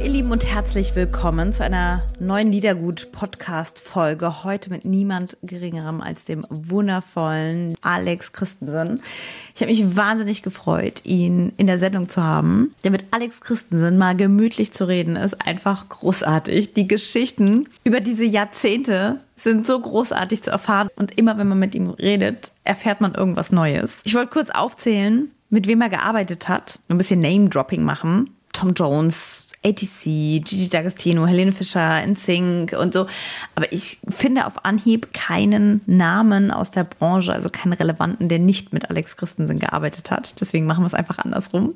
ihr Lieben und herzlich willkommen zu einer neuen Liedergut-Podcast-Folge. Heute mit niemand geringerem als dem wundervollen Alex Christensen. Ich habe mich wahnsinnig gefreut, ihn in der Sendung zu haben. Denn mit Alex Christensen mal gemütlich zu reden, ist einfach großartig. Die Geschichten über diese Jahrzehnte sind so großartig zu erfahren. Und immer wenn man mit ihm redet, erfährt man irgendwas Neues. Ich wollte kurz aufzählen, mit wem er gearbeitet hat. Ein bisschen Name-Dropping machen. Tom Jones, ATC, Gigi D'Agostino, Helene Fischer, NSYNC und so. Aber ich finde auf Anhieb keinen Namen aus der Branche, also keinen relevanten, der nicht mit Alex Christensen gearbeitet hat. Deswegen machen wir es einfach andersrum.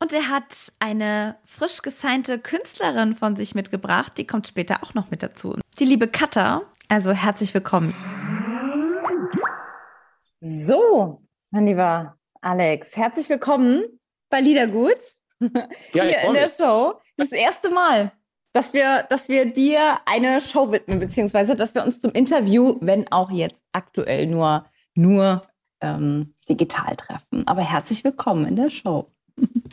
Und er hat eine frisch gesignte Künstlerin von sich mitgebracht, die kommt später auch noch mit dazu. Die liebe Katha. Also herzlich willkommen. So, mein lieber Alex, herzlich willkommen bei Liedergut. Ja, hier in der Show. Das erste Mal, dass wir, dass wir dir eine Show widmen, beziehungsweise dass wir uns zum Interview, wenn auch jetzt aktuell nur, nur ähm, digital treffen. Aber herzlich willkommen in der Show.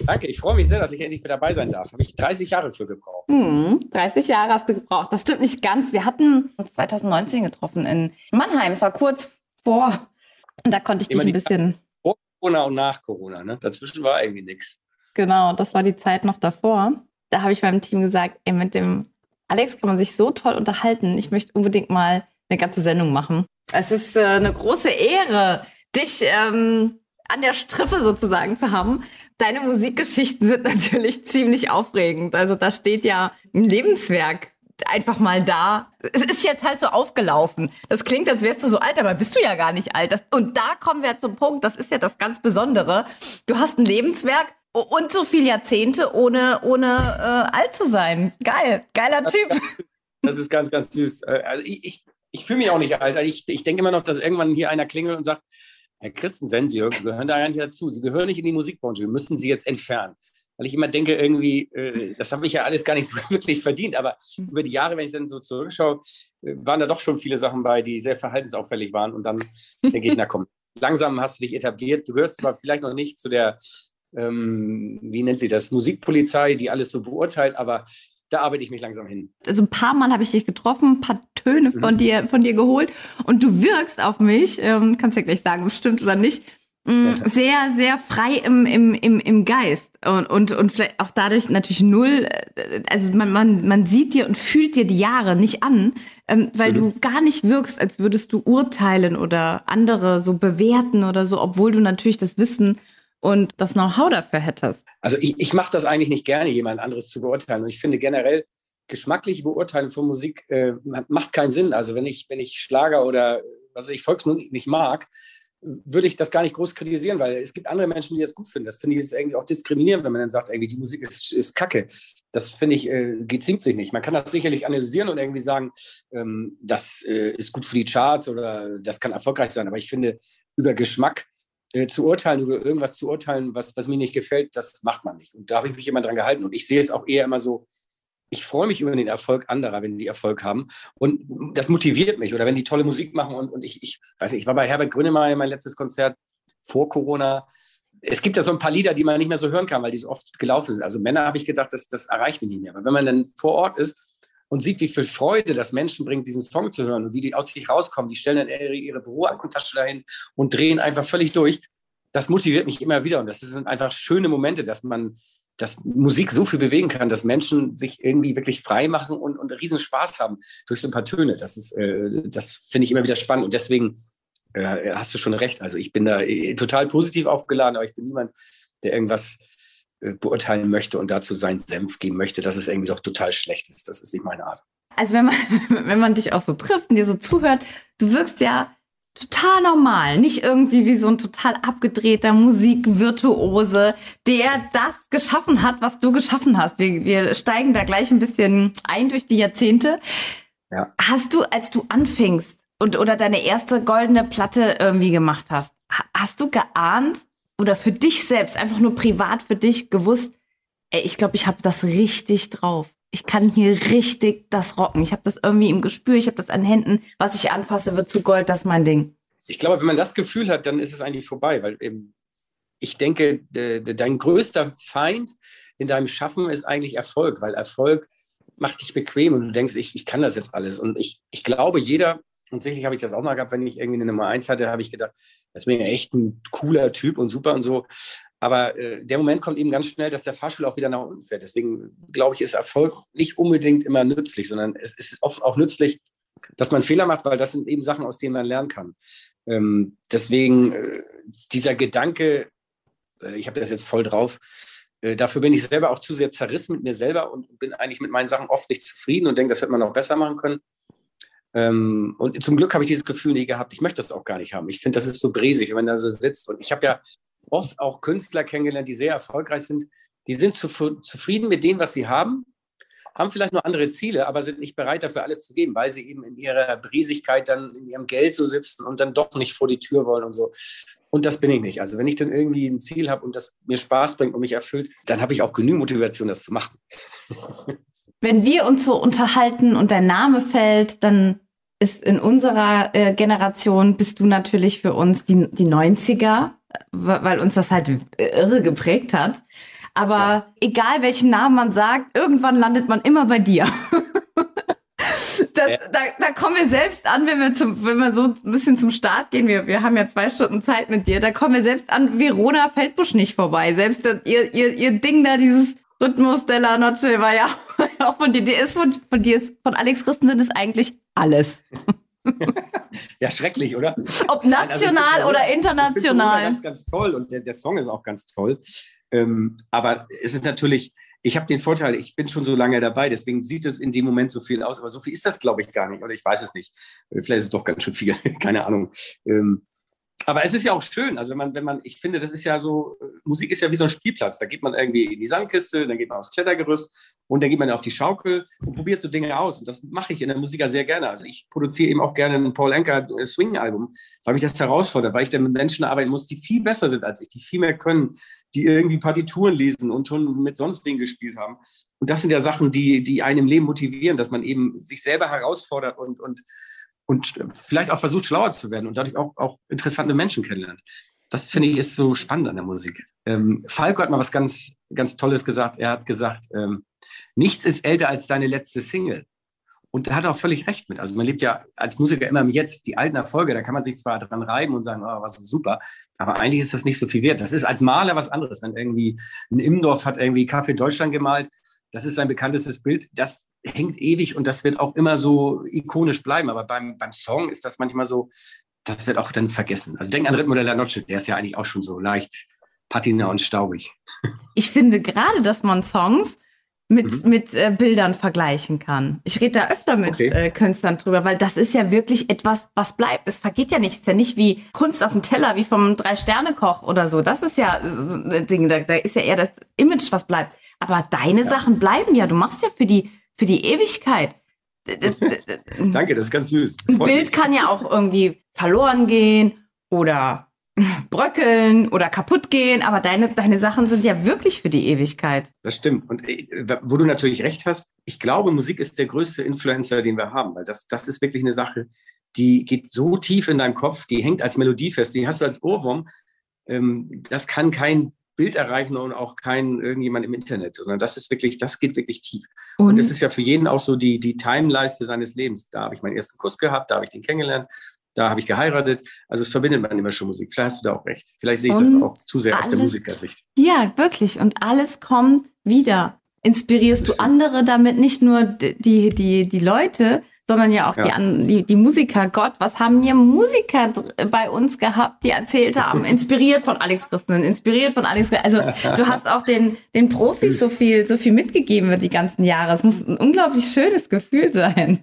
Danke, ich freue mich sehr, dass ich endlich wieder dabei sein darf. Habe ich 30 Jahre für gebraucht. Hm, 30 Jahre hast du gebraucht. Das stimmt nicht ganz. Wir hatten uns 2019 getroffen in Mannheim. Es war kurz vor. Und da konnte ich Immer dich ein bisschen. Vor Corona und nach Corona. Ne? Dazwischen war irgendwie nichts. Genau, das war die Zeit noch davor. Da habe ich meinem Team gesagt, ey, mit dem Alex kann man sich so toll unterhalten. Ich möchte unbedingt mal eine ganze Sendung machen. Es ist äh, eine große Ehre, dich ähm, an der Strippe sozusagen zu haben. Deine Musikgeschichten sind natürlich ziemlich aufregend. Also da steht ja ein Lebenswerk einfach mal da. Es ist jetzt halt so aufgelaufen. Das klingt, als wärst du so alt, aber bist du ja gar nicht alt. Das, und da kommen wir zum Punkt, das ist ja das ganz Besondere. Du hast ein Lebenswerk und so viele Jahrzehnte, ohne, ohne äh, alt zu sein. Geil, geiler Typ. Das ist ganz, ganz süß. Äh, Also ich, ich, ich fühle mich auch nicht alt. Also Ich, ich denke immer noch, dass irgendwann hier einer klingelt und sagt, Herr Christensen, Sie gehören da gar nicht dazu. Sie gehören nicht in die Musikbranche. Wir müssen Sie jetzt entfernen. Weil ich immer denke, irgendwie, äh, das habe ich ja alles gar nicht so wirklich verdient. Aber über die Jahre, wenn ich dann so zurückschaue, äh, waren da doch schon viele Sachen bei, die sehr verhaltensauffällig waren. Und dann denke ich, na komm, langsam hast du dich etabliert. Du gehörst zwar vielleicht noch nicht zu der, ähm, wie nennt sie das, Musikpolizei, die alles so beurteilt, aber da arbeite ich mich langsam hin. Also ein paar Mal habe ich dich getroffen, ein paar Töne von, Mhm. dir, von dir geholt und du wirkst auf mich, ähm, kannst ja gleich sagen, ob es stimmt oder nicht, mh, sehr, sehr frei im, im, im, im Geist und, und, und vielleicht auch dadurch natürlich null, äh, also man, man, man sieht dir und fühlt dir die Jahre nicht an, ähm, weil Mhm. du gar nicht wirkst, als würdest du urteilen oder andere so bewerten oder so, obwohl du natürlich das Wissen und das Know-how dafür hättest. Also ich, ich mache das eigentlich nicht gerne, jemand anderes zu beurteilen. Und ich finde generell, geschmackliche Beurteilung von Musik äh, macht keinen Sinn. Also wenn ich, wenn ich Schlager oder was weiß ich Volksmusik nicht mag, würde ich das gar nicht groß kritisieren, weil es gibt andere Menschen, die das gut finden. Das finde ich ist irgendwie auch diskriminierend, wenn man dann sagt, irgendwie die Musik ist, ist Kacke. Das finde ich, äh, geziemt sich nicht. Man kann das sicherlich analysieren und irgendwie sagen, ähm, das äh, ist gut für die Charts oder das kann erfolgreich sein. Aber ich finde, über Geschmack äh, zu urteilen, über irgendwas zu urteilen, was, was mir nicht gefällt, das macht man nicht. Und da habe ich mich immer dran gehalten. Und ich sehe es auch eher immer so, ich freue mich über den Erfolg anderer, wenn die Erfolg haben. Und das motiviert mich. Oder wenn die tolle Musik machen. Und, und ich, ich weiß nicht, ich war bei Herbert Grönemeyer mein letztes Konzert vor Corona. Es gibt ja so ein paar Lieder, die man nicht mehr so hören kann, weil die so oft gelaufen sind. Also Männer habe ich gedacht, das, das erreicht mich nicht mehr. Aber wenn man dann vor Ort ist und sieht, wie viel Freude das Menschen bringt, diesen Song zu hören und wie die aus sich rauskommen, die stellen dann ihre, Büroaktentasche dahin und drehen einfach völlig durch. Das motiviert mich immer wieder. Und das sind einfach schöne Momente, dass man, dass Musik so viel bewegen kann, dass Menschen sich irgendwie wirklich frei machen und, und riesen Spaß haben durch so ein paar Töne. Das äh, das finde ich immer wieder spannend. Und deswegen äh, hast du schon recht. Also ich bin da äh, total positiv aufgeladen, aber ich bin niemand, der irgendwas beurteilen möchte und dazu seinen Senf geben möchte, dass es irgendwie doch total schlecht ist. Das ist nicht meine Art. Also wenn man, wenn man dich auch so trifft und dir so zuhört, du wirkst ja total normal, nicht irgendwie wie so ein total abgedrehter Musikvirtuose, der das geschaffen hat, was du geschaffen hast. Wir, wir steigen da gleich ein bisschen ein durch die Jahrzehnte. Ja. Hast du, als du anfingst und oder deine erste goldene Platte irgendwie gemacht hast, ha- hast du geahnt oder für dich selbst, einfach nur privat für dich gewusst, ey, ich glaube, ich habe das richtig drauf. Ich kann hier richtig das rocken. Ich habe das irgendwie im Gespür, ich habe das an Händen. Was ich anfasse, wird zu Gold, das ist mein Ding. Ich glaube, wenn man das Gefühl hat, dann ist es eigentlich vorbei, weil eben, ich denke, de, de, dein größter Feind in deinem Schaffen ist eigentlich Erfolg, weil Erfolg macht dich bequem und du denkst, ich, ich kann das jetzt alles. Und ich, ich glaube, jeder, und sicherlich habe ich das auch mal gehabt, wenn ich irgendwie eine Nummer eins hatte, habe ich gedacht, das wäre echt ein cooler Typ und super und so. Aber äh, der Moment kommt eben ganz schnell, dass der Fahrstuhl auch wieder nach unten fährt. Deswegen glaube ich, ist Erfolg nicht unbedingt immer nützlich, sondern es, es, ist oft auch nützlich, dass man Fehler macht, weil das sind eben Sachen, aus denen man lernen kann. Ähm, deswegen äh, dieser Gedanke, äh, ich habe das jetzt voll drauf, äh, dafür bin ich selber auch zu sehr zerrissen mit mir selber und bin eigentlich mit meinen Sachen oft nicht zufrieden und denke, das hätte man noch besser machen können. Ähm, und zum Glück habe ich dieses Gefühl nie gehabt. Ich möchte das auch gar nicht haben. Ich finde, das ist so bresig, wenn man da so sitzt. Und ich habe ja oft auch Künstler kennengelernt, die sehr erfolgreich sind. Die sind zu, zufrieden mit dem, was sie haben, haben vielleicht nur andere Ziele, aber sind nicht bereit dafür alles zu geben, weil sie eben in ihrer Briesigkeit dann in ihrem Geld so sitzen und dann doch nicht vor die Tür wollen und so. Und das bin ich nicht. Also wenn ich dann irgendwie ein Ziel habe und das mir Spaß bringt und mich erfüllt, dann habe ich auch genügend Motivation, das zu machen. Wenn wir uns so unterhalten und dein Name fällt, dann ist in unserer äh, Generation bist du natürlich für uns die, die 90er weil uns das halt irre geprägt hat. Aber ja. egal welchen Namen man sagt, irgendwann landet man immer bei dir. Das, ja. da, da kommen wir selbst an, wenn wir, zum, wenn wir so ein bisschen zum Start gehen. Wir, wir haben ja zwei Stunden Zeit mit dir. Da kommen wir selbst an Verona Feldbusch nicht vorbei. Selbst das, ihr, ihr, ihr Ding da, dieses Rhythmus della Noche war ja auch von dir. Ist von, von dir, ist, von Alex Christensen ist eigentlich alles. ja, schrecklich, oder? Ob national also, oder international. Ganz, ganz toll und der, der, Song ist auch ganz toll. Ähm, aber es ist natürlich, ich habe den Vorteil, ich bin schon so lange dabei, deswegen sieht es in dem Moment so viel aus. Aber so viel ist das, glaube ich, gar nicht. Oder ich weiß es nicht. Vielleicht ist es doch ganz schön viel, keine Ahnung. Ähm, aber es ist ja auch schön. Also wenn man, wenn man, ich finde, das ist ja so, Musik ist ja wie so ein Spielplatz. Da geht man irgendwie in die Sandkiste, dann geht man aufs Klettergerüst und dann geht man auf die Schaukel und probiert so Dinge aus. Und das mache ich in der Musik ja sehr gerne. Also ich produziere eben auch gerne ein Paul Anker äh, Swing-Album, weil mich das herausfordert, weil ich dann mit Menschen arbeiten muss, die viel besser sind als ich, die viel mehr können, die irgendwie Partituren lesen und schon mit sonst wen gespielt haben. Und das sind ja Sachen, die, die einen im Leben motivieren, dass man eben sich selber herausfordert und, und und vielleicht auch versucht, schlauer zu werden und dadurch auch, auch interessante Menschen kennenlernt. Das finde ich ist so spannend an der Musik. Ähm, Falco hat mal was ganz, ganz Tolles gesagt. Er hat gesagt, ähm, nichts ist älter als deine letzte Single. Und da hat er auch völlig recht mit. Also man lebt ja als Musiker immer im Jetzt. Die alten Erfolge, da kann man sich zwar dran reiben und sagen, oh, was super, aber eigentlich ist das nicht so viel wert. Das ist als Maler was anderes. Wenn irgendwie ein Immendorf hat irgendwie Kaffee Deutschland gemalt, das ist sein bekanntestes Bild. Das hängt ewig und das wird auch immer so ikonisch bleiben. Aber beim, beim Song ist das manchmal so, das wird auch dann vergessen. Also denk an Ritmo de la Noche, der ist ja eigentlich auch schon so leicht patina und staubig. Ich finde gerade, dass man Songs mit, mhm. mit äh, Bildern vergleichen kann. Ich rede da öfter mit okay. äh, Künstlern drüber, weil das ist ja wirklich etwas, was bleibt. Es vergeht ja nicht. Es ist ja nicht wie Kunst auf dem Teller, wie vom Drei-Sterne-Koch oder so. Das ist ja äh, Ding, da, da ist ja eher das Image, was bleibt. Aber deine ja. Sachen bleiben ja. Du machst ja für die, für die Ewigkeit. Danke, das ist ganz süß. Ein Bild mich. kann ja auch irgendwie verloren gehen oder bröckeln oder kaputt gehen, aber deine, deine Sachen sind ja wirklich für die Ewigkeit. Das stimmt. Und äh, wo du natürlich recht hast, ich glaube, Musik ist der größte Influencer, den wir haben, weil das, das ist wirklich eine Sache, die geht so tief in deinem Kopf, die hängt als Melodie fest, die hast du als Ohrwurm. Ähm, das kann kein Bild erreichen und auch kein irgendjemand im Internet, sondern das ist wirklich, das geht wirklich tief. Und, das ist ja für jeden auch so die, die Timeleiste seines Lebens. Da habe ich meinen ersten Kuss gehabt, da habe ich den kennengelernt, da habe ich geheiratet. Also es verbindet man immer schon Musik. Vielleicht hast du da auch recht. Vielleicht sehe ich und das auch zu sehr alles, aus der Musikersicht. Ja, wirklich. Und alles kommt wieder. Inspirierst du andere damit nicht nur die, die, die Leute, sondern ja auch ja. Die, die, die Musiker. Gott, was haben wir Musiker bei uns gehabt, die erzählt haben, inspiriert von Alex Christen, inspiriert von Alex. Also du hast auch den, den Profis so viel, so viel mitgegeben über die ganzen Jahre. Es muss ein unglaublich schönes Gefühl sein.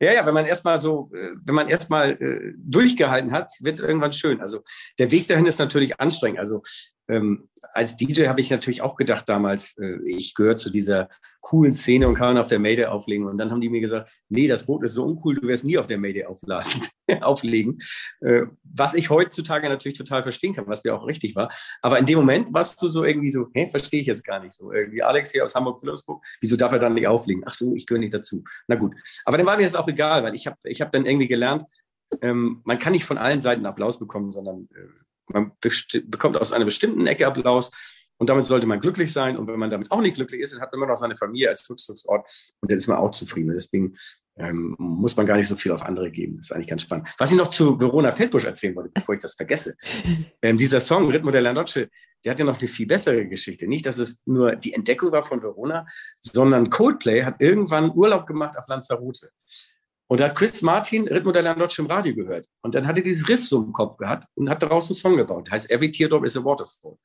Ja, ja, wenn man erstmal so, äh, wenn man erstmal äh, durchgehalten hat, wird es irgendwann schön. Also der Weg dahin ist natürlich anstrengend. Also ähm, als DJ habe ich natürlich auch gedacht damals, äh, ich gehöre zu dieser coolen Szene und kann auf der Mayday auflegen. Und dann haben die mir gesagt, nee, das Boot ist so uncool, du wirst nie auf der Mayday aufladen, auflegen. Äh, was ich heutzutage natürlich total verstehen kann, was mir auch richtig war. Aber in dem Moment warst du so irgendwie so, hä, verstehe ich jetzt gar nicht so. Irgendwie Alex hier aus Hamburg-Wilhelmsburg, wieso darf er dann nicht auflegen? Ach so, ich gehöre nicht dazu. Na gut. Aber dann war mir das auch egal, weil ich habe ich hab dann irgendwie gelernt, ähm, man kann nicht von allen Seiten Applaus bekommen, sondern äh, man bekommt aus einer bestimmten Ecke Applaus und damit sollte man glücklich sein. Und wenn man damit auch nicht glücklich ist, dann hat man immer noch seine Familie als Rückzugsort und dann ist man auch zufrieden. Deswegen ähm, muss man gar nicht so viel auf andere geben. Das ist eigentlich ganz spannend. Was ich noch zu Verona Feldbusch erzählen wollte, bevor ich das vergesse. Ähm, dieser Song Ritmo della Noche, der hat ja noch eine viel bessere Geschichte. Nicht, dass es nur die Entdeckung war von Verona, sondern Coldplay hat irgendwann Urlaub gemacht auf Lanzarote. Und da hat Chris Martin della Noche im Radio gehört. Und dann hat er dieses Riff so im Kopf gehabt und hat daraus einen Song gebaut. Das heißt, Every Teardrop is a Waterfall.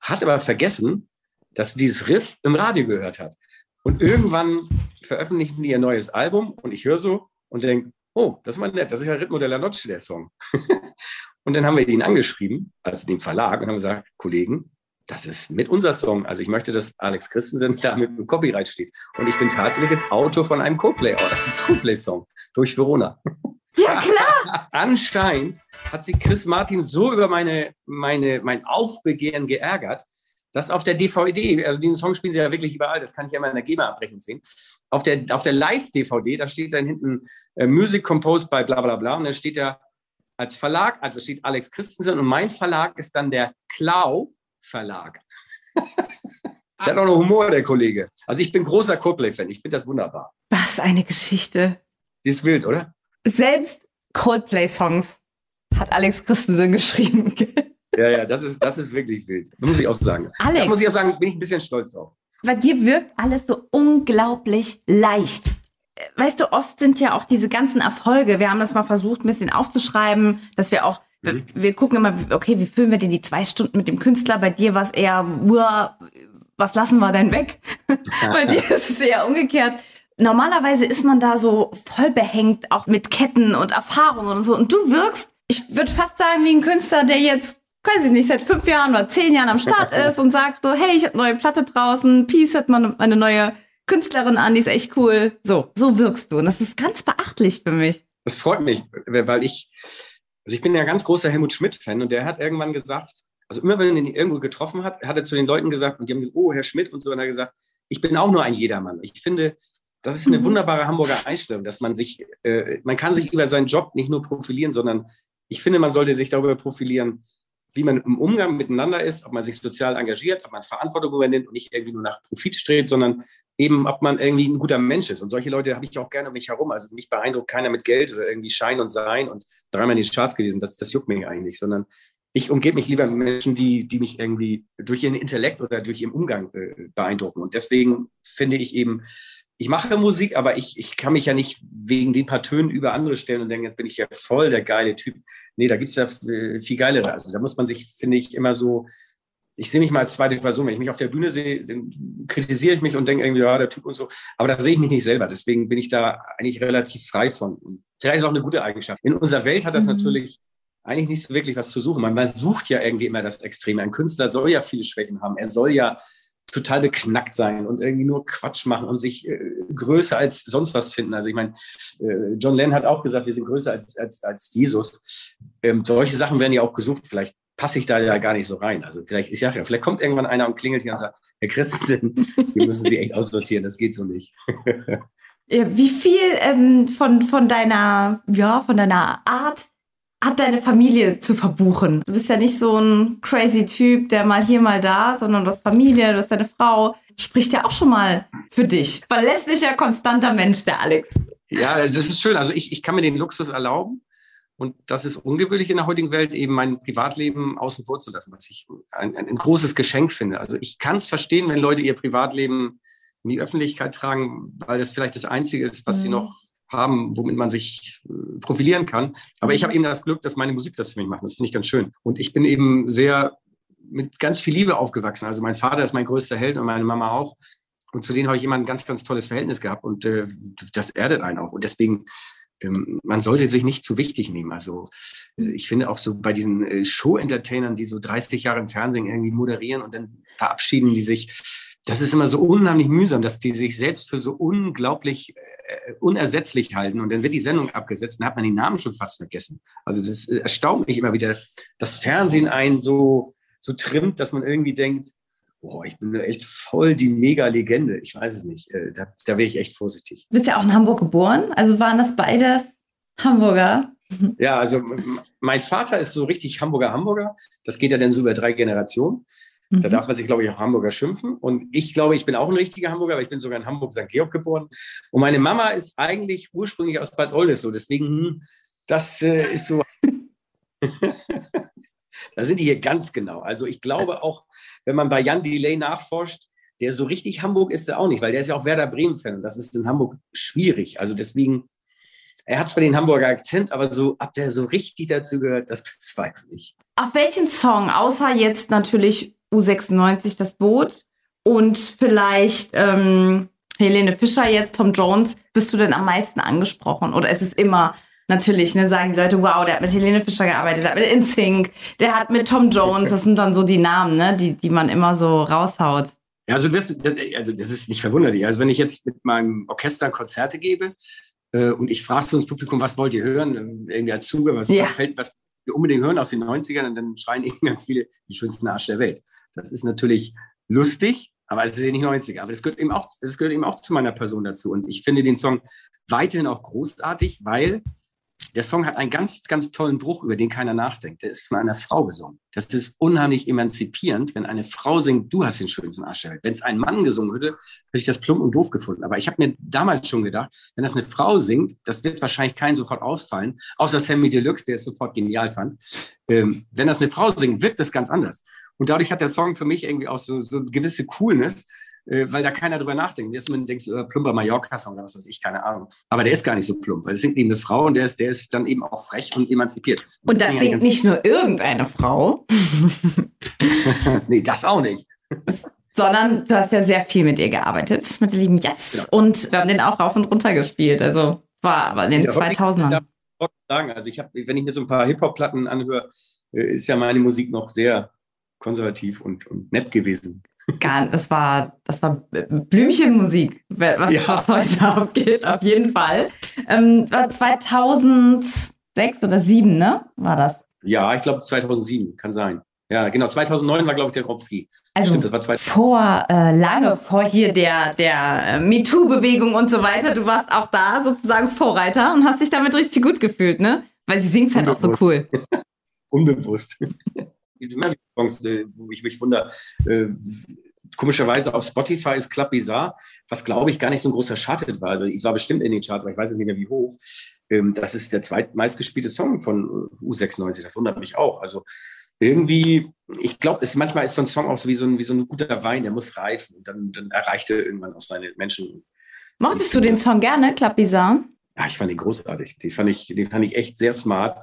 Hat aber vergessen, dass dieses Riff im Radio gehört hat. Und irgendwann veröffentlichen die ihr neues Album und ich höre so und denke, oh, das ist mal nett, das ist ja Ritmo della Noche, der Song. und dann haben wir ihn angeschrieben, also den Verlag, und haben gesagt, Kollegen, das ist mit unser Song. Also ich möchte, dass Alex Christensen da mit dem Copyright steht. Und ich bin tatsächlich jetzt Autor von einem Coldplay-Song durch Verona. Ja, klar. Anscheinend hat sich Chris Martin so über meine, meine, mein Aufbegehren geärgert, dass auf der DVD, also diesen Song spielen sie ja wirklich überall, das kann ich ja immer in der GEMA-Abrechnung sehen, auf der, auf der Live-DVD, da steht dann hinten äh, Music Composed by bla bla bla und da steht ja als Verlag, also steht Alex Christensen und mein Verlag ist dann der Klau Verlag. der hat auch noch Humor, der Kollege. Also ich bin großer Coldplay-Fan, ich finde das wunderbar. Was eine Geschichte. Die ist wild, oder? Selbst Coldplay-Songs hat Alex Christensen geschrieben. ja, ja, das ist, das ist wirklich wild. Muss ich auch sagen. Alex. Da muss ich auch sagen, bin ich ein bisschen stolz drauf. Bei dir wirkt alles so unglaublich leicht. Weißt du, oft sind ja auch diese ganzen Erfolge, wir haben das mal versucht, ein bisschen aufzuschreiben, dass wir auch Mhm. Wir gucken immer, okay, wie füllen wir denn die zwei Stunden mit dem Künstler? Bei dir war es eher, uah, was lassen wir denn weg? Bei dir ist es eher umgekehrt. Normalerweise ist man da so voll behängt, auch mit Ketten und Erfahrungen und so. Und du wirkst, ich würde fast sagen, wie ein Künstler, der jetzt, weiß ich nicht, seit fünf Jahren oder zehn Jahren am Start ist und sagt so, hey, ich habe neue Platte draußen, Peace hat man eine neue Künstlerin an, die ist echt cool. So, so wirkst du. Und das ist ganz beachtlich für mich. Das freut mich, weil ich, also ich bin ja ganz großer Helmut Schmidt-Fan und der hat irgendwann gesagt, also immer wenn er ihn irgendwo getroffen hat, hat er zu den Leuten gesagt und die haben gesagt, oh, Herr Schmidt und so, und er hat gesagt, ich bin auch nur ein Jedermann. Ich finde, das ist eine mhm. wunderbare Hamburger Einstellung, dass man sich, äh, man kann sich über seinen Job nicht nur profilieren, sondern ich finde, man sollte sich darüber profilieren, wie man im Umgang miteinander ist, ob man sich sozial engagiert, ob man Verantwortung übernimmt und nicht irgendwie nur nach Profit strebt, sondern eben, ob man irgendwie ein guter Mensch ist. Und solche Leute habe ich auch gerne um mich herum. Also mich beeindruckt keiner mit Geld oder irgendwie Schein und Sein und dreimal in die Charts gewesen. Das, das juckt mich eigentlich, sondern ich umgebe mich lieber mit Menschen, die, die mich irgendwie durch ihren Intellekt oder durch ihren Umgang äh, beeindrucken. Und deswegen finde ich eben, ich mache Musik, aber ich, ich kann mich ja nicht wegen den paar Tönen über andere stellen und denken, jetzt bin ich ja voll der geile Typ. Nee, da gibt es ja äh, viel geilere. Also da muss man sich, finde ich, immer so, ich sehe mich mal als zweite Person. Wenn ich mich auf der Bühne sehe, dann kritisiere ich mich und denke irgendwie, ja, der Typ und so. Aber da sehe ich mich nicht selber. Deswegen bin ich da eigentlich relativ frei von. Und vielleicht ist auch eine gute Eigenschaft. In unserer Welt hat das mhm. natürlich eigentlich nicht so wirklich was zu suchen. Man sucht ja irgendwie immer das Extreme. Ein Künstler soll ja viele Schwächen haben. Er soll ja total beknackt sein und irgendwie nur Quatsch machen und sich äh, größer als sonst was finden. Also ich meine, äh, John Lennon hat auch gesagt, wir sind größer als, als, als Jesus. Ähm, solche Sachen werden ja auch gesucht. Vielleicht passe ich da ja gar nicht so rein. Also vielleicht, ich ja, vielleicht kommt irgendwann einer und klingelt hier und sagt, Herr Christen, wir müssen Sie echt aussortieren, das geht so nicht. Wie viel ähm, von, von deiner, ja, von deiner Art hat deine Familie zu verbuchen. Du bist ja nicht so ein crazy Typ, der mal hier, mal da, sondern du hast Familie, du hast deine Frau. Spricht ja auch schon mal für dich. Verlässlicher, konstanter Mensch, der Alex. Ja, das ist schön. Also ich, ich kann mir den Luxus erlauben. Und das ist ungewöhnlich in der heutigen Welt, eben mein Privatleben außen vor zu lassen, was ich ein, ein, großes Geschenk finde. Also ich kann es verstehen, wenn Leute ihr Privatleben in die Öffentlichkeit tragen, weil das vielleicht das Einzige ist, was mhm. sie noch haben, womit man sich äh, profilieren kann. Aber ich habe mhm. eben das Glück, dass meine Musik das für mich macht. Das finde ich ganz schön. Und ich bin eben sehr mit ganz viel Liebe aufgewachsen. Also mein Vater ist mein größter Held und meine Mama auch. Und zu denen habe ich immer ein ganz, ganz tolles Verhältnis gehabt. Und äh, das erdet einen auch. Und deswegen ähm, man sollte sich nicht zu wichtig nehmen. Also äh, ich finde auch so bei diesen äh, Show-Entertainern, die so 30 Jahre im Fernsehen irgendwie moderieren und dann verabschieden die sich, das ist immer so unheimlich mühsam, dass die sich selbst für so unglaublich äh, unersetzlich halten und dann wird die Sendung abgesetzt und hat man den Namen schon fast vergessen. Also das erstaunt mich immer wieder, dass Fernsehen einen so, so trimmt, dass man irgendwie denkt, boah, ich bin echt voll die Mega-Legende. Ich weiß es nicht. Äh, da, da wäre ich echt vorsichtig. Du bist ja auch in Hamburg geboren. Also waren das beides Hamburger? Ja, also mein Vater ist so richtig Hamburger Hamburger. Das geht ja dann so über drei Generationen. Da mhm. darf man sich, glaube ich, auch Hamburger schimpfen. Und ich glaube, ich bin auch ein richtiger Hamburger, aber ich bin sogar in Hamburg-St. Georg geboren. Und meine Mama ist eigentlich ursprünglich aus Bad Oldesloe. Deswegen, hm, das äh, ist so. da sind die hier ganz genau. Also ich glaube auch, wenn man bei Jan Delay nachforscht, der so richtig Hamburg ist er auch nicht, weil der ist ja auch Werder Bremen-Fan. Und das ist in Hamburg schwierig. Also deswegen, er hat zwar den Hamburger Akzent, aber so, ob der so richtig dazu gehört, das bezweifle ich. Auf welchen Song, außer jetzt natürlich U96 das Boot und vielleicht ähm, Helene Fischer jetzt, Tom Jones, bist du denn am meisten angesprochen? Oder ist es immer natürlich, ne, sagen die Leute, wow, der hat mit Helene Fischer gearbeitet, der hat mit InSync, der hat mit Tom Jones, das sind dann so die Namen, ne, die, die man immer so raushaut. Ja, also das, also das ist nicht verwunderlich. Also wenn ich jetzt mit meinem Orchester Konzerte gebe äh, und ich frage so ins Publikum, was wollt ihr hören? Irgendwie als Zuge, was, ja. was fällt, was wir unbedingt hören aus den 90ern und dann schreien eben ganz viele die schönsten Arsch der Welt. Das ist natürlich lustig, aber es ist ja nicht 90er. Aber es gehört eben auch, es gehört eben auch zu meiner Person dazu. Und ich finde den Song weiterhin auch großartig, weil der Song hat einen ganz, ganz tollen Bruch, über den keiner nachdenkt. Der ist von einer Frau gesungen. Das ist unheimlich emanzipierend, wenn eine Frau singt, du hast den schönsten Arsch der Welt. Wenn es ein Mann gesungen hätte, hätte ich das plump und doof gefunden. Aber ich habe mir damals schon gedacht, wenn das eine Frau singt, das wird wahrscheinlich keinen sofort ausfallen, außer Sammy Deluxe, der es sofort genial fand. Ähm, wenn das eine Frau singt, wirkt das ganz anders. Und dadurch hat der Song für mich irgendwie auch so, so eine gewisse Coolness, äh, weil da keiner drüber nachdenkt. Jetzt denkst du, äh, plumper Mallorca-Song oder was weiß ich, keine Ahnung. Aber der ist gar nicht so plump, weil es singt eben eine Frau und der ist, der ist dann eben auch frech und emanzipiert. Und, und das, singt nicht nur irgendeine Frau. nee, das auch nicht. Sondern du hast ja sehr viel mit ihr gearbeitet, mit der lieben Yes. Genau. Und wir haben den auch rauf und runter gespielt. Also, es war aber in den ja, 2000ern. Ich sagen, also ich habe, wenn ich mir so ein paar Hip-Hop-Platten anhöre, äh, ist ja meine Musik noch sehr konservativ und, und nett gewesen. Gar, das war, das war Blümchenmusik, was, ja. heute abgeht, auf jeden Fall. Ähm, 2006 oder 2007, ne? War das? Ja, ich glaube 2007, kann sein. Ja, genau, 2009 war, glaube ich, der Grand Prix. Also Stimmt, das war 2000. vor, äh, lange vor hier der, der äh, MeToo-Bewegung und so weiter. Du warst auch da sozusagen Vorreiter und hast dich damit richtig gut gefühlt, ne? Weil sie singt halt auch so cool. Unbewusst gibt immer wieder Songs, äh, wo ich mich wundere. Äh, komischerweise auf Spotify ist Club Bizarre, was glaube ich gar nicht so ein großer Charted war. Also es war bestimmt in den Charts, aber ich weiß jetzt nicht mehr wie hoch. Ähm, das ist der zweitmeistgespielte Song von U96. Das wundert mich auch. Also irgendwie, ich glaube, manchmal ist so ein Song auch so wie so ein, wie so ein guter Wein, der muss reifen und dann, dann erreicht er irgendwann auch seine Menschen. Mochtest du den Song gerne, Club Bizarre? Ja, ich fand ihn großartig. Den fand ich, den fand ich echt sehr smart.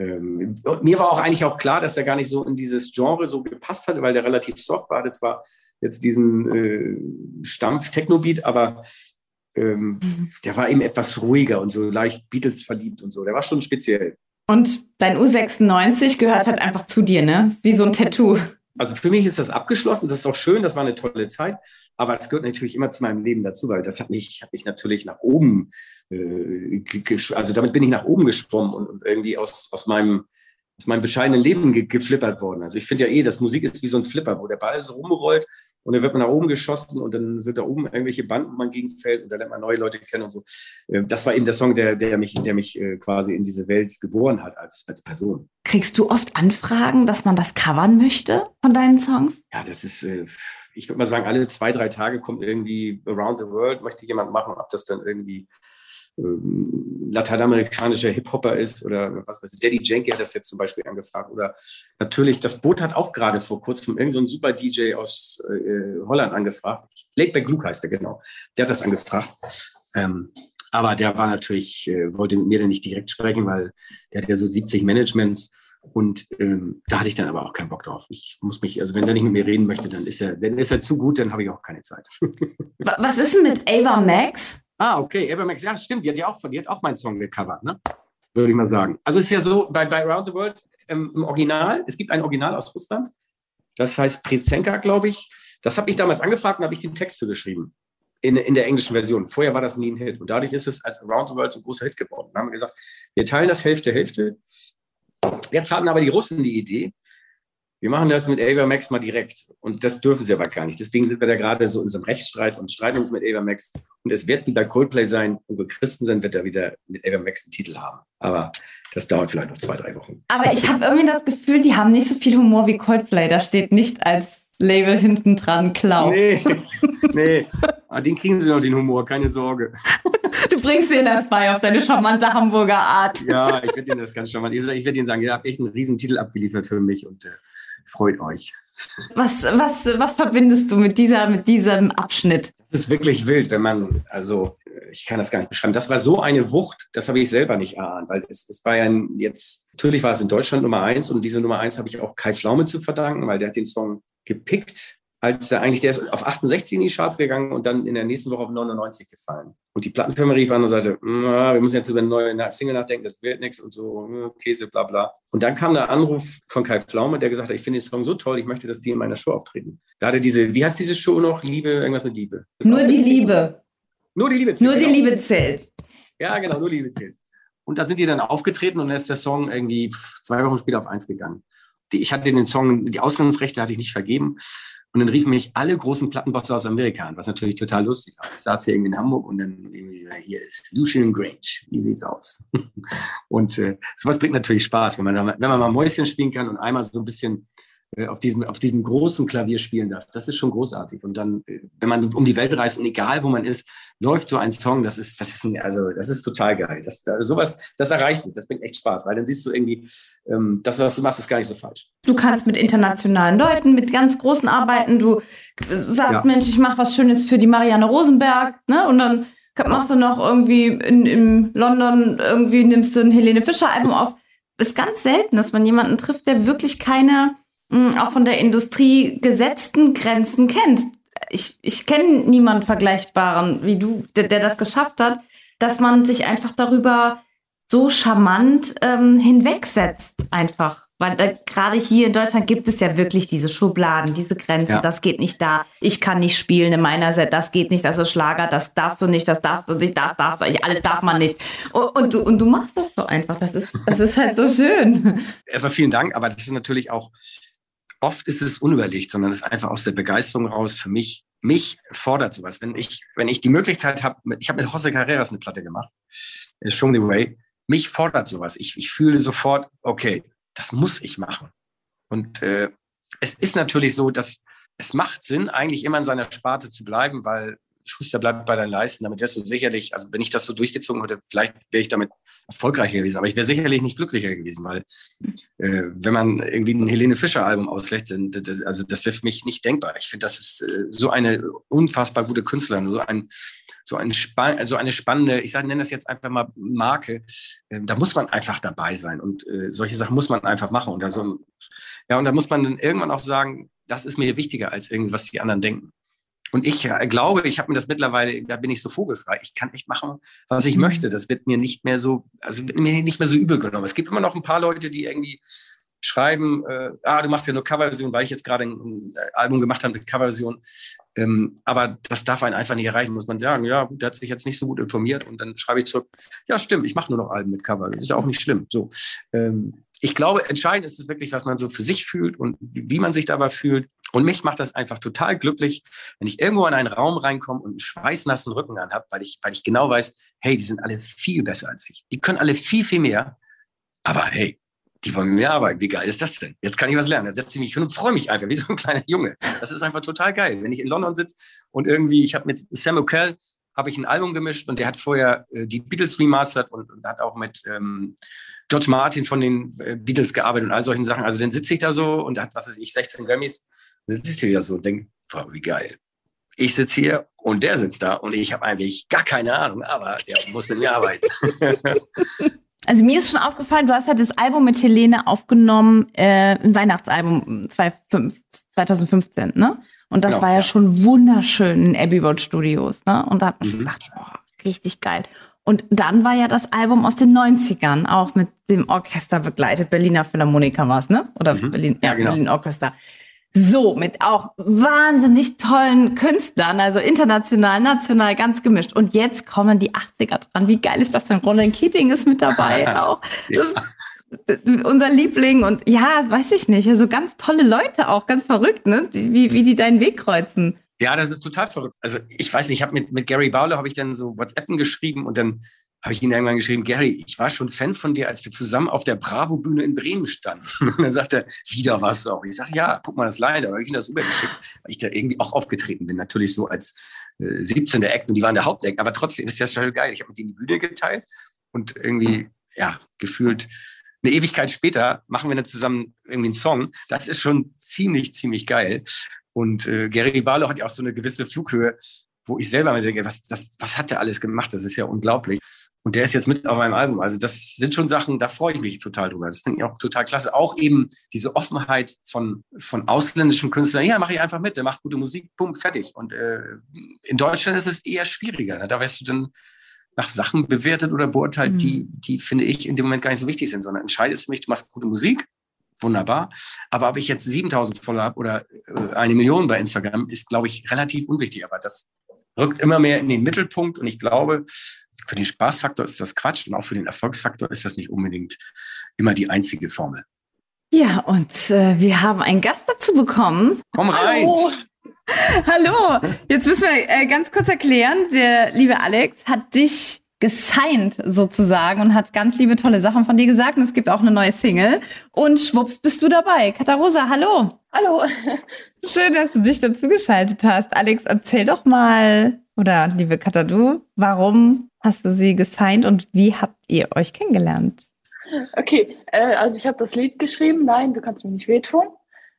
Ähm, mir war auch eigentlich auch klar, dass er gar nicht so in dieses Genre so gepasst hat, weil der relativ soft war. Hatte zwar jetzt diesen äh, Stampf-Techno-Beat, aber ähm, der war eben etwas ruhiger und so leicht Beatles verliebt und so. Der war schon speziell. Und dein U96 gehört halt einfach zu dir, ne? Wie so ein Tattoo. Also für mich ist das abgeschlossen. Das ist auch schön. Das war eine tolle Zeit. Aber es gehört natürlich immer zu meinem Leben dazu, weil das hat mich, hat mich natürlich nach oben, äh, also damit bin ich nach oben geschwommen und, und irgendwie aus, aus meinem, aus meinem bescheidenen Leben ge geflippert worden. Also ich finde ja eh, dass Musik ist wie so ein Flipper, wo der Ball so rumrollt und dann wird man nach oben geschossen und dann sind da oben irgendwelche Banden, wo man gegenfällt und dann lernt man neue Leute kennen und so. Ähm, das war eben der Song, der, der mich, der mich äh, quasi in diese Welt geboren hat als, als Person. Kriegst du oft Anfragen, dass man das covern möchte von deinen Songs? Ja, das ist, äh, ich würde mal sagen, alle zwei, drei Tage kommt irgendwie Around the World, möchte jemand machen, ob das dann irgendwie lateinamerikanischer Hip-Hopper ist oder was weiß ich, Daddy Yankee hat das jetzt zum Beispiel angefragt. Oder natürlich, das Boot hat auch gerade vor kurzem irgendein so super DJ aus äh, Holland angefragt. Lakeback Luke heißt der, genau. Der hat das angefragt. Ähm, aber der war natürlich, äh, wollte mit mir dann nicht direkt sprechen, weil der hat ja so 70 Managements. Und ähm, da hatte ich dann aber auch keinen Bock drauf. Ich muss mich, also wenn er nicht mit mir reden möchte, dann ist er, dann ist er zu gut, dann habe ich auch keine Zeit. Was ist denn mit Ava Max? Ah, okay, Ava Max, ja, stimmt, die hat ja auch, die hat auch meinen Song gecovert, ne? Würde ich mal sagen. Also es ist ja so, bei, bei Around the World ähm, im Original, es gibt ein Original aus Russland, das heißt Prezenka, glaube ich. Das habe ich damals angefragt und habe ich den Text für geschrieben. In, in der englischen Version. Vorher war das nie ein Hit. Und dadurch ist es als Around the World so ein großer Hit geworden. Dann haben wir gesagt, wir teilen das Hälfte, Hälfte. Jetzt hatten aber die Russen die Idee, wir machen das mit Ava Max mal direkt. Und das dürfen sie aber gar nicht. Deswegen sind wir da gerade so in unserem Rechtsstreit und streiten uns mit Ava Max. Und es wird wie bei Coldplay sein, Uwe Christensen wird da wieder mit Ava Max einen Titel haben. Aber das dauert vielleicht noch zwei, drei Wochen. Aber ich habe irgendwie das Gefühl, die haben nicht so viel Humor wie Coldplay. Da steht nicht als Label hinten dran Clown. Nee, nee. Aber den kriegen sie noch, den Humor, keine Sorge. Du bringst ihnen das bei auf deine charmante Hamburger Art. Ja, ich werde ihnen das ganz charmant. Ich werde ihnen sagen, ihr habt echt einen riesen Titel abgeliefert für mich und äh, freut euch. Was, was, was verbindest du mit, dieser, mit diesem Abschnitt? Das ist wirklich wild, wenn man, also ich kann das gar nicht beschreiben. Das war so eine Wucht, das habe ich selber nicht erahnt, weil es, es war ja jetzt, natürlich war es in Deutschland Nummer eins und diese Nummer eins habe ich auch Kai Pflaume zu verdanken, weil der hat den Song gepickt als er eigentlich, der ist auf 68 in die Charts gegangen und dann in der nächsten Woche auf 99 gefallen. Und die Plattenfirma rief an und sagte, wir müssen jetzt über eine neue Single nachdenken, das wird nichts und so, hm, Käse, bla bla. Und dann kam der Anruf von Kai Pflaume, der gesagt hat, ich finde den Song so toll, ich möchte, dass die in meiner Show auftreten. Da hatte diese, wie heißt diese Show noch? Liebe, irgendwas mit Liebe. Nur die Liebe. Nur die Liebe zählt. Nur die genau. Liebe zählt. Ja, genau, nur die Liebe zählt. Und da sind die dann aufgetreten und dann ist der Song irgendwie zwei Wochen später auf eins gegangen. ich hatte den Song, die Ausgangsrechte hatte ich nicht vergeben. Und dann riefen mich alle großen Plattenbosse aus Amerika an, was natürlich total lustig war. Ich saß hier irgendwie in Hamburg und dann irgendwie, hier ist Lucian Grange. Wie sieht's aus? und äh, sowas bringt natürlich Spaß, wenn man, wenn man mal Mäuschen spielen kann und einmal so ein bisschen auf diesem, auf diesem großen Klavier spielen darf. Das ist schon großartig. Und dann, äh, wenn man um die Welt reist und egal wo man ist, läuft so ein Song, das ist, das ist, ein, also, das ist total geil. Das, das, sowas, das erreicht mich. Das bringt echt Spaß, weil dann siehst du irgendwie, ähm, das, was du machst, ist gar nicht so falsch. Du kannst mit internationalen Leuten, mit ganz großen arbeiten, du sagst, ja. Mensch, ich mache was Schönes für die Marianne Rosenberg, ne? Und dann machst du noch irgendwie in, in London, irgendwie nimmst du ein Helene Fischer Album auf. Ist ganz selten, dass man jemanden trifft, der wirklich keine auch von der Industrie gesetzten Grenzen kennt. Ich, ich kenne niemanden Vergleichbaren wie du, der, der das geschafft hat, dass man sich einfach darüber so charmant ähm, hinwegsetzt, einfach. Weil gerade hier in Deutschland gibt es ja wirklich diese Schubladen, diese Grenzen, ja. das geht nicht da. Ich kann nicht spielen in meiner Set, das geht nicht, das ist Schlager, das darfst du nicht, das darfst du nicht, das darfst du nicht, alles darf man nicht. Und, und, du, und du machst das so einfach, das ist, das ist halt so schön. Erstmal vielen Dank, aber das ist natürlich auch oft ist es unüberlegt, sondern es ist einfach aus der Begeisterung raus für mich. Mich fordert sowas. Wenn ich, wenn ich die Möglichkeit habe, ich habe mit José Carreras eine Platte gemacht, Show Me the Way. Mich fordert sowas. Ich, ich fühle sofort, okay, das muss ich machen. Und äh, es ist natürlich so, dass es macht Sinn, eigentlich immer in seiner Sparte zu bleiben, weil Schuster bleibt bei deinen Leisten. Damit wärst du sicherlich, also wenn ich das so durchgezogen hätte, vielleicht wäre ich damit erfolgreicher gewesen. Aber ich wäre sicherlich nicht glücklicher gewesen, weil äh, wenn man irgendwie ein Helene Fischer Album auslässt, dann, das, also das wäre für mich nicht denkbar. Ich finde, das ist äh, so eine unfassbar gute Künstlerin, so ein so eine, span so eine spannende, ich sage, nenne das jetzt einfach mal Marke. Äh, da muss man einfach dabei sein und äh, solche Sachen muss man einfach machen. Und da so, ja, und da muss man dann irgendwann auch sagen, das ist mir wichtiger als irgendwas die anderen denken. Und ich äh, glaube, ich habe mir das mittlerweile, da bin ich so vogelfrei. Ich kann echt machen, was ich mhm. möchte. Das wird mir nicht mehr so, also wird mir nicht mehr so übel genommen. Es gibt immer noch ein paar Leute, die irgendwie schreiben, äh, ah, du machst ja nur Coverversion, weil ich jetzt gerade ein, Album gemacht habe mit Coverversion. Ähm, aber das darf einen einfach nicht erreichen, muss man sagen. Ja, der hat sich jetzt nicht so gut informiert und dann schreibe ich zurück, ja, stimmt, ich mache nur noch Alben mit Cover. Das ist ja auch nicht schlimm. So. Ähm, ich glaube, entscheidend ist es wirklich, was man so für sich fühlt und wie man sich dabei fühlt. Und mich macht das einfach total glücklich, wenn ich irgendwo in einen Raum reinkomme und einen schweißnassen Rücken anhab, weil ich, weil ich genau weiß, hey, die sind alle viel besser als ich. Die können alle viel, viel mehr. Aber hey, die wollen mit mir arbeiten. Wie geil ist das denn? Jetzt kann ich was lernen. Da setze ich mich hin und freue mich einfach wie so ein kleiner Junge. Das ist einfach total geil. Wenn ich in London sitze und irgendwie, ich habe mit Sam O'Kell habe ich ein Album gemischt und der hat vorher äh, die Beatles remastered und, und hat auch mit ähm, George Martin von den äh, Beatles gearbeitet und all solchen Sachen. Also dann sitze ich da so und hat, was weiß ich, 16 Grammys sitzt du wieder so und denkst, wie geil. Ich sitze hier und der sitzt da und ich habe eigentlich gar keine Ahnung, aber der muss mit mir arbeiten. Also mir ist schon aufgefallen, du hast ja das Album mit Helene aufgenommen, äh, ein Weihnachtsalbum 2015, ne? Und das genau, war ja, ja, schon wunderschön in Abbey Road Studios, ne? Und da hat man mhm. gedacht, boah, richtig geil. Und dann war ja das Album aus den 90ern, auch mit dem Orchester begleitet. Berliner Philharmoniker war es, ne? Oder mhm. Berlin, ja, ja genau. Berlin Orchester. So, mit auch wahnsinnig tollen Künstlern, also international, national, ganz gemischt. Und jetzt kommen die 80er dran. Wie geil ist das denn? Roland Keating ist mit dabei auch. Das, unser Liebling und ja, weiß ich nicht, also ganz tolle Leute auch, ganz verrückt, ne? Wie, wie die deinen Weg kreuzen. Ja, das ist total verrückt. Also ich weiß nicht, ich habe mit, mit Gary Bowler habe ich dann so WhatsAppen geschrieben und dann habe ich ihn irgendwann geschrieben, Gary, ich war schon Fan von dir, als wir zusammen auf der Bravo-Bühne in Bremen standen. Und dann sagt er, wieder warst du auch. Ich sage, ja, guck mal das leider. Da habe ich ihm das rübergeschickt, weil ich da irgendwie auch aufgetreten bin. Natürlich so als äh, 17. Act und die waren der Hauptact. Aber trotzdem ist ja schon geil. Ich habe mit ihm die Bühne geteilt und irgendwie, ja, gefühlt eine Ewigkeit später machen wir dann zusammen irgendwie einen Song. Das ist schon ziemlich, ziemlich geil. Und äh, Gary Barlow hat ja auch so eine gewisse Flughöhe, wo ich selber mir denke, was, das, was hat der alles gemacht? Das ist ja unglaublich. Und der ist jetzt mit auf einem Album. Also das sind schon Sachen, da freue ich mich total drüber. Das finde ich auch total klasse. Auch eben diese Offenheit von, von ausländischen Künstlern. Ja, mache ich einfach mit. Der macht gute Musik, bumm, fertig. Und äh, in Deutschland ist es eher schwieriger. Da wirst du dann nach Sachen bewertet oder beurteilt, mhm. die, die finde ich in dem Moment gar nicht so wichtig sind, sondern entscheidest du mich, du machst gute Musik, wunderbar. Aber ob ich jetzt 7000 Follower habe oder äh, eine Million bei Instagram, ist, glaube ich, relativ unwichtig. Aber das rückt immer mehr in den Mittelpunkt und ich glaube, für den Spaßfaktor ist das Quatsch und auch für den Erfolgsfaktor ist das nicht unbedingt immer die einzige Formel. Ja, und äh, wir haben einen Gast dazu bekommen. Komm rein. Hallo. Hallo. Jetzt müssen wir äh, ganz kurz erklären, der liebe Alex hat dich gesigned sozusagen und hat ganz liebe tolle Sachen von dir gesagt und es gibt auch eine neue Single und schwupps bist du dabei. Katarosa, hallo. Hallo. Schön, dass du dich dazu geschaltet hast. Alex, erzähl doch mal, oder liebe Katadu, warum hast du sie gesigned und wie habt ihr euch kennengelernt? Okay, äh, also ich habe das Lied geschrieben, Nein, du kannst mir nicht wehtun.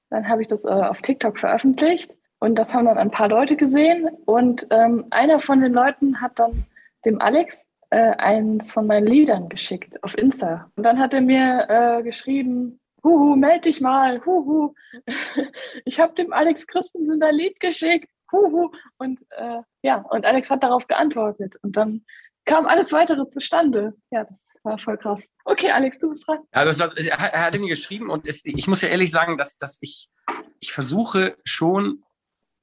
Dann habe ich das äh, auf TikTok veröffentlicht und das haben dann ein paar Leute gesehen und ähm, einer von den Leuten hat dann dem Alex äh, eins von meinen Liedern geschickt auf Insta. Und dann hat er mir äh, geschrieben, Huhu, meld dich mal, huhu. ich habe dem Alex Christensen dein Lied geschickt, huhu. Und äh, ja, und Alex hat darauf geantwortet. Und dann kam alles weitere zustande. Ja, das war voll krass. Okay, Alex, du bist dran. Also er hatte mir geschrieben und es, ich muss ja ehrlich sagen, dass, dass ich, ich versuche schon,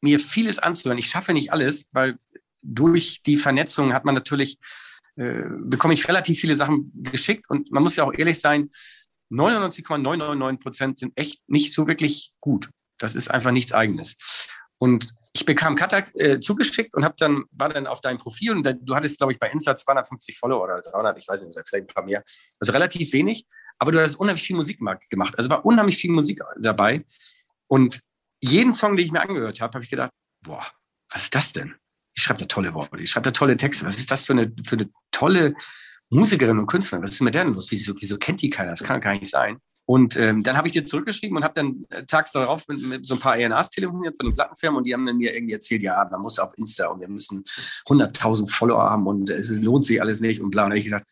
mir vieles anzuhören. Ich schaffe nicht alles, weil durch die Vernetzung hat man natürlich äh, bekomme ich relativ viele Sachen geschickt und man muss ja auch ehrlich sein, 99,999 Prozent sind echt nicht so wirklich gut. Das ist einfach nichts Eigenes. Und ich bekam Kata äh, zugeschickt und habe dann war dann auf deinem Profil und da, du hattest glaube ich bei Insta 250 Follower oder 300, ich weiß nicht, vielleicht ein paar mehr. Also relativ wenig, aber du hast unheimlich viel Musik gemacht. Also war unheimlich viel Musik dabei und jeden Song, den ich mir angehört habe, habe ich gedacht, boah, was ist das denn? Ich schreibe da tolle Worte, ich schreibe da tolle Texte. Was ist das für eine, für eine tolle Musikerin und Künstlerin? Was ist mit der denn los? Wieso, wieso kennt die keiner? Das kann gar nicht sein. Und ähm, dann habe ich dir zurückgeschrieben und habe dann äh, tags darauf mit, mit, so ein paar ENAs telefoniert von den Plattenfirmen und die haben dann mir irgendwie erzählt, ja, man muss auf Insta und wir müssen 100.000 Follower haben und es lohnt sich alles nicht und bla. Und ich gesagt,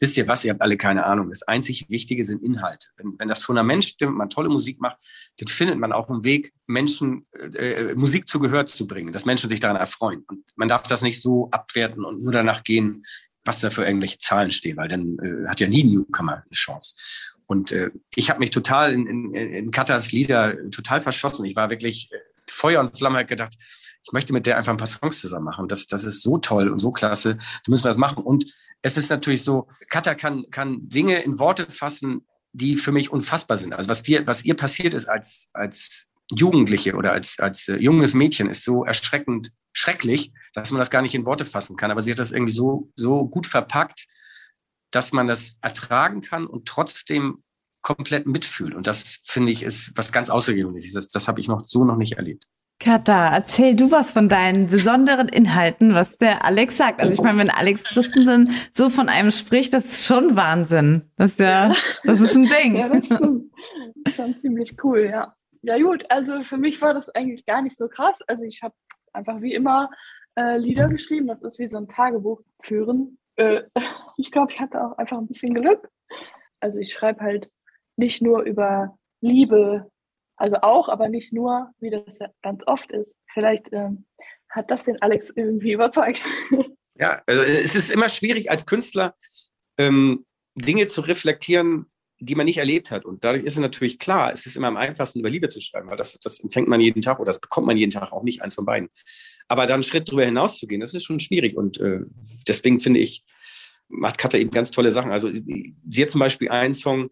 wisst ihr was, ihr habt alle keine Ahnung. Das einzig Wichtige sind Inhalte. Wenn, wenn das Fundament stimmt, man tolle Musik macht, dann findet man auch einen Weg, Menschen äh, äh, Musik zu Gehör zu bringen, dass Menschen sich daran erfreuen. Und man darf das nicht so abwerten und nur danach gehen, was da für irgendwelche Zahlen stehen, weil dann äh, hat ja nie ein Newcomer eine Chance. Und äh, ich habe mich total in, in, in Katas Lieder total verschossen. Ich war wirklich äh, Feuer und Flamme, gedacht, ich möchte mit der einfach ein paar Songs zusammen machen. Das, das ist so toll und so klasse. Du müssen wir das machen. Und es ist natürlich so, Katha kann, kann Dinge in Worte fassen, die für mich unfassbar sind. Also was dir, was ihr passiert ist als, als Jugendliche oder als, als äh, junges Mädchen ist so erschreckend schrecklich, dass man das gar nicht in Worte fassen kann. Aber sie hat das irgendwie so, so gut verpackt, dass man das ertragen kann und trotzdem komplett mitfühlt. Und das finde ich ist was ganz Außergewöhnliches. Das, das habe ich noch so noch nicht erlebt. Katha, erzähl du was von deinen besonderen Inhalten, was der Alex sagt. Also ich meine, wenn Alex Christensen so von einem spricht, das ist schon Wahnsinn. Das ist ja, das ist ein Ding. ja, das stimmt. Schon ziemlich cool, ja. Ja gut, also für mich war das eigentlich gar nicht so krass. Also ich habe einfach wie immer äh, Lieder geschrieben. Das ist wie so ein Tagebuch führen. Äh, ich glaube, ich hatte auch einfach ein bisschen Glück. Also ich schreibe halt nicht nur über Liebe, also auch, aber nicht nur, wie das ganz oft ist. Vielleicht ähm, hat das den Alex irgendwie überzeugt. Ja, also es ist immer schwierig als Künstler ähm, Dinge zu reflektieren, die man nicht erlebt hat. Und dadurch ist es natürlich klar, es ist immer am einfachsten, über Liebe zu schreiben, weil das, das empfängt man jeden Tag oder das bekommt man jeden Tag auch nicht eins von beiden. Aber dann einen Schritt drüber hinaus zu gehen, das ist schon schwierig. Und äh, deswegen finde ich, macht Katha eben ganz tolle Sachen. Also sie hat zum Beispiel einen Song,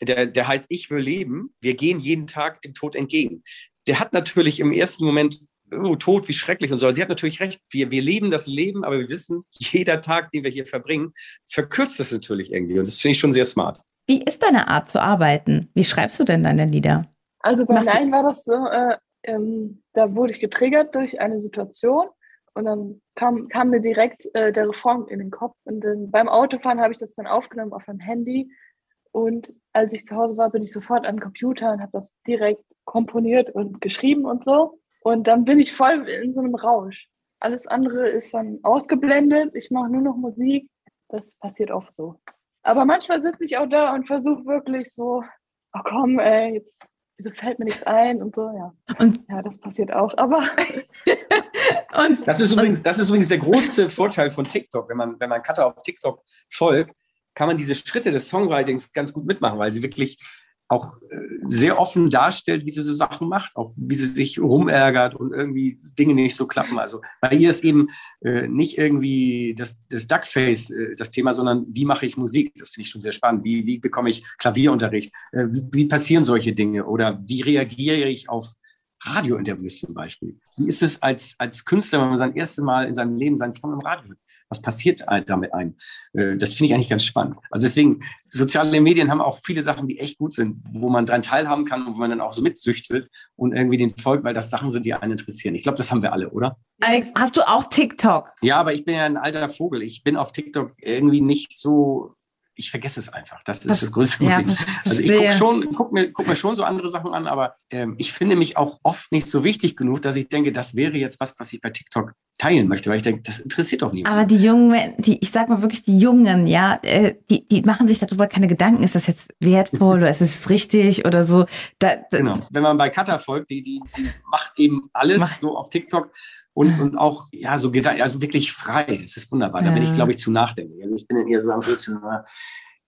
der, der heißt Ich will leben. Wir gehen jeden Tag dem Tod entgegen. Der hat natürlich im ersten Moment oh, Tod, wie schrecklich und so. Sie hat natürlich recht. Wir, wir leben das Leben, aber wir wissen, jeder Tag, den wir hier verbringen, verkürzt das natürlich irgendwie. Und das finde ich schon sehr smart. Wie ist deine Art zu arbeiten? Wie schreibst du denn deine Lieder? Also bei Nein war das so, äh, ähm, da wurde ich getriggert durch eine Situation und dann kam, kam mir direkt äh, der Reform in den Kopf. Und dann, beim Autofahren habe ich das dann aufgenommen auf mein Handy. Und als ich zu Hause war, bin ich sofort an den Computer und habe das direkt komponiert und geschrieben und so. Und dann bin ich voll in so einem Rausch. Alles andere ist dann ausgeblendet. Ich mache nur noch Musik. Das passiert oft so. Aber manchmal sitze ich auch da und versuche wirklich so, oh komm, ey, jetzt wieso fällt mir nichts ein und so, ja. Und ja, das passiert auch, aber. und, das, ist übrigens, das ist übrigens der große Vorteil von TikTok. Wenn man, wenn man Cutter auf TikTok folgt, kann man diese Schritte des Songwritings ganz gut mitmachen, weil sie wirklich auch äh, sehr offen darstellt, wie sie so Sachen macht, auch wie sie sich rumärgert und irgendwie Dinge nicht so klappen. Also bei ihr ist eben äh, nicht irgendwie das, das Duckface äh, das Thema, sondern wie mache ich Musik? Das finde ich schon sehr spannend. Wie, wie bekomme ich Klavierunterricht? Äh, wie, wie passieren solche Dinge? Oder wie reagiere ich auf Radiointerviews zum Beispiel? Wie ist es als, als Künstler, wenn man sein erstes Mal in seinem Leben seinen Song im Radio hört? was passiert damit ein? Äh, das finde ich eigentlich ganz spannend. Also deswegen, soziale Medien haben auch viele Sachen, die echt gut sind, wo man dran teilhaben kann und wo man dann auch so mitsüchtelt und irgendwie den folgt, weil das Sachen sind, die einen interessieren. Ich glaube, das haben wir alle, oder? Alex, hast du auch TikTok? Ja, aber ich bin ja ein alter Vogel. Ich bin auf TikTok irgendwie nicht so ich vergesse es einfach. Das ist das, das größte Problem. Ja, also ich gucke schon, guck mir, guck mir schon so andere Sachen an, aber ähm, ich finde mich auch oft nicht so wichtig genug, dass ich denke, das wäre jetzt was, was ich bei TikTok teilen möchte, weil ich denke, das interessiert doch niemand. Aber die Jungen, die, ich sag mal wirklich, die Jungen, ja, äh, die, die machen sich darüber keine Gedanken, ist das jetzt wertvoll oder ist es richtig oder so. Da, da, genau. Wenn man bei Cutter folgt, die, die, die macht eben alles mach. so auf TikTok und, und auch, ja, so also wirklich frei. Das ist wunderbar. Da bin ich, glaube ich, zu nachdenklich. Also ich bin in eher so am Rätseln.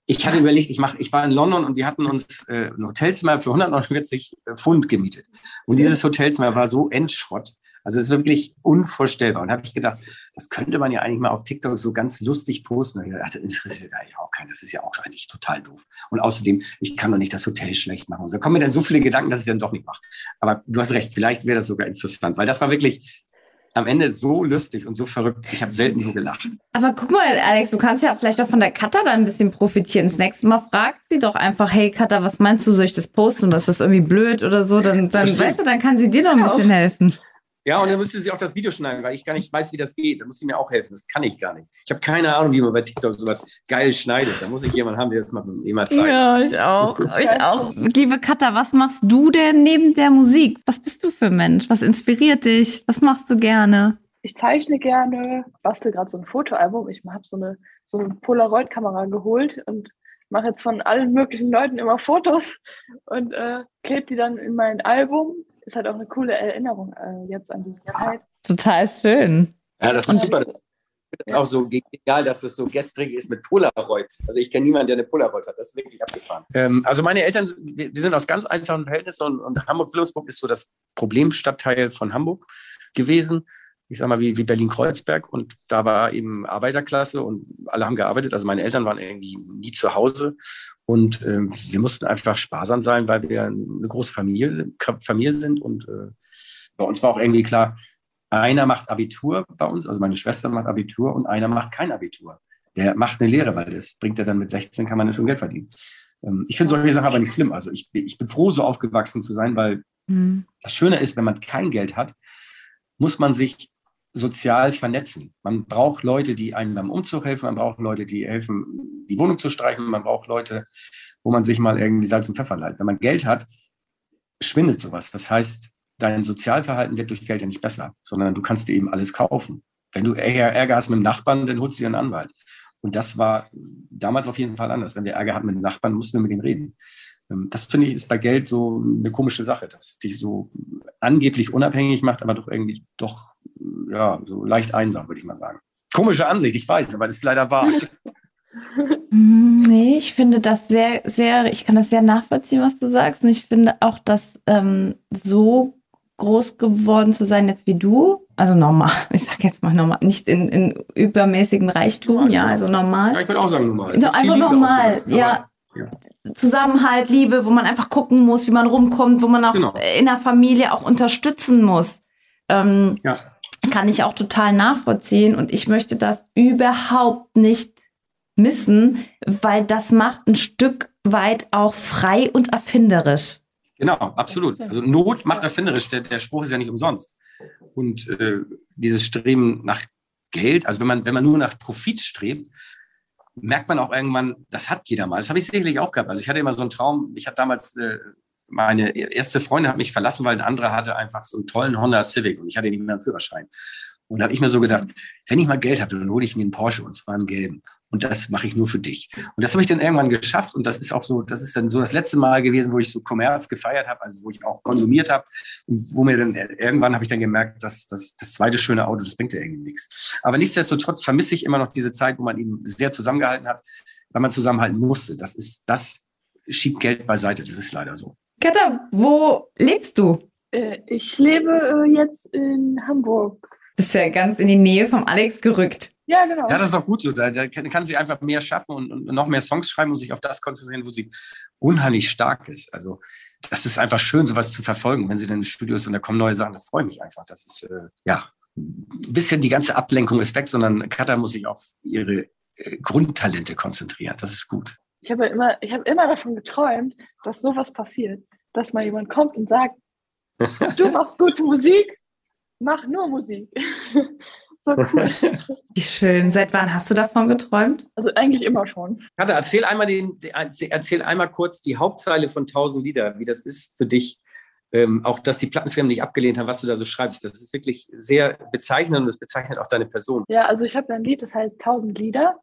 Ich hatte überlegt, ich, mach, ich war in London und die hatten uns äh, ein Hotelzimmer für 149 Pfund gemietet. Und dieses Hotelzimmer war so Endschrott. Also es ist wirklich unvorstellbar. Und habe ich gedacht, das könnte man ja eigentlich mal auf TikTok so ganz lustig posten. Und ich dachte, das interessiert ja auch keinen. Das ist ja auch eigentlich total doof. Und außerdem, ich kann doch nicht das Hotel schlecht machen. Und so kommen mir dann so viele Gedanken, dass ich dann doch nicht mache. Aber du hast recht, vielleicht wäre das sogar interessant, weil das war wirklich am Ende so lustig und so verrückt. Ich habe selten so gelacht. Aber guck mal, Alex, du kannst ja vielleicht auch von der Katha da ein bisschen profitieren. Das nächste Mal fragt sie doch einfach, hey Katha, was meinst du, soll ich das posten und das ist irgendwie blöd oder so? Dann, dann weißt du, dann kann sie dir doch ein bisschen helfen. Ja, und dann müsste sie auch das Video schneiden, weil ich gar nicht weiß, wie das geht. Da muss sie mir auch helfen. Das kann ich gar nicht. Ich habe keine Ahnung, wie man bei TikTok sowas geil schneidet. Da muss ich jemanden haben, der das mal immer zeigt. Ja, ich auch. Ich auch. Liebe Katha, was machst du denn neben der Musik? Was bist du für ein Mensch? Was inspiriert dich? Was machst du gerne? Ich zeichne gerne, bastel gerade so ein Fotoalbum. Ich habe so eine, so eine Polaroid-Kamera geholt und mache jetzt von allen möglichen Leuten immer Fotos und äh, klebe die dann in mein Album ist halt auch eine coole Erinnerung äh, jetzt an diese Zeit. Total schön. Ja, das ist super. Das ist auch so genial, dass es so gestrig ist mit Polaroid. Also ich kenne niemanden, der eine Polaroid hat. Das ist wirklich abgefahren. Ähm, also meine Eltern, die sind aus ganz einfachen Verhältnissen und, und Hamburg-Wilhelmsburg ist so das Problemstadtteil von Hamburg gewesen. Ich sag mal, wie, wie Berlin-Kreuzberg. Und da war eben Arbeiterklasse und alle haben gearbeitet. Also meine Eltern waren irgendwie nie zu Hause. Und äh, wir mussten einfach sparsam sein, weil wir eine große Familie, Familie sind. Und äh, bei uns war auch irgendwie klar, einer macht Abitur bei uns, also meine Schwester macht Abitur und einer macht kein Abitur. Der macht eine Lehre, weil das bringt er dann mit 16, kann man schon Geld verdienen. Ähm, ich finde solche Sachen aber nicht schlimm. Also ich, ich bin froh, so aufgewachsen zu sein, weil mhm. das Schöne ist, wenn man kein Geld hat, muss man sich sozial vernetzen. Man braucht Leute, die einem beim Umzug helfen, man braucht Leute, die helfen, die Wohnung zu streichen, man braucht Leute, wo man sich mal irgendwie Salz und Pfeffer leiht. Wenn man Geld hat, schwindet sowas. Das heißt, dein Sozialverhalten wird durch Geld ja nicht besser, sondern du kannst dir eben alles kaufen. Wenn du eher Ärger hast mit dem Nachbarn, dann holst du dir einen Anwalt. Und das war damals auf jeden Fall anders. Wenn wir Ärger hatten mit dem Nachbarn, mussten wir mit ihm reden. Ähm, das finde ich ist bei Geld so eine komische Sache, dass es dich so angeblich unabhängig macht, aber doch irgendwie doch ja so leicht einsam, würde ich mal sagen. Komische Ansicht, ich weiß, aber das ist leider wahr. Hm, nee, ich finde das sehr, sehr, ich kann das sehr nachvollziehen, was du sagst. Und ich finde auch, dass ähm, so groß geworden zu sein jetzt wie du, also normal, ich sag jetzt mal normal, nicht in, in übermäßigem Reichtum, ja, also normal. Ja, ich würde auch sagen normal. No, einfach normal, ja. ja. Zusammenhalt, Liebe, wo man einfach gucken muss, wie man rumkommt, wo man auch Genau. in der Familie auch unterstützen muss. Ähm, Ja. Kann ich auch total nachvollziehen und ich möchte das überhaupt nicht missen, weil das macht ein Stück weit auch frei und erfinderisch. Genau, absolut. Also Not macht erfinderisch. Der, der Spruch ist ja nicht umsonst. Und äh, dieses Streben nach Geld, also wenn man, wenn man nur nach Profit strebt, merkt man auch irgendwann, das hat jeder mal. Das habe ich sicherlich auch gehabt. Also ich hatte immer so einen Traum, ich hatte damals, äh, meine erste Freundin hat mich verlassen, weil ein anderer hatte einfach so einen tollen Honda Civic und ich hatte nicht mehr einen Führerschein. Und da habe ich mir so gedacht, wenn ich mal Geld habe, dann hole ich mir einen Porsche und zwar einen gelben. Und das mache ich nur für dich. Und das habe ich dann irgendwann geschafft. Und das ist auch so, das ist dann so das letzte Mal gewesen, wo ich so Kommerz gefeiert habe, also wo ich auch konsumiert habe. Und wo mir dann irgendwann habe ich dann gemerkt, dass, dass das zweite schöne Auto, das bringt ja irgendwie nichts. Aber nichtsdestotrotz vermisse ich immer noch diese Zeit, wo man eben sehr zusammengehalten hat, weil man zusammenhalten musste. Das ist, das schiebt Geld beiseite. Das ist leider so. Katha, wo lebst du? Äh, ich lebe äh, jetzt in Hamburg. Bist ja ganz in die Nähe vom Alex gerückt. Ja, genau. Ja, das ist doch gut so. Da, da kann, kann sie einfach mehr schaffen und, und noch mehr Songs schreiben und sich auf das konzentrieren, wo sie unheimlich stark ist. Also das ist einfach schön, sowas zu verfolgen. Wenn sie dann im Studio ist und da kommen neue Sachen, da freue ich mich einfach. Das ist, äh, ja, ein bisschen die ganze Ablenkung ist weg, sondern Katha muss sich auf ihre äh, Grundtalente konzentrieren. Das ist gut. Ich habe immer, ich habe immer davon geträumt, dass sowas passiert, dass mal jemand kommt und sagt, du machst gute Musik, mach nur Musik. so cool. Wie schön. Seit wann hast du davon geträumt? Also eigentlich immer schon. Katha, erzähl einmal, den, erzähl einmal kurz die Hauptzeile von 1000 Lieder, wie das ist für dich. Ähm, auch, dass die Plattenfirmen nicht abgelehnt haben, was du da so schreibst. Das ist wirklich sehr bezeichnend und es bezeichnet auch deine Person. Ja, also ich habe ein Lied, das heißt 1000 Lieder.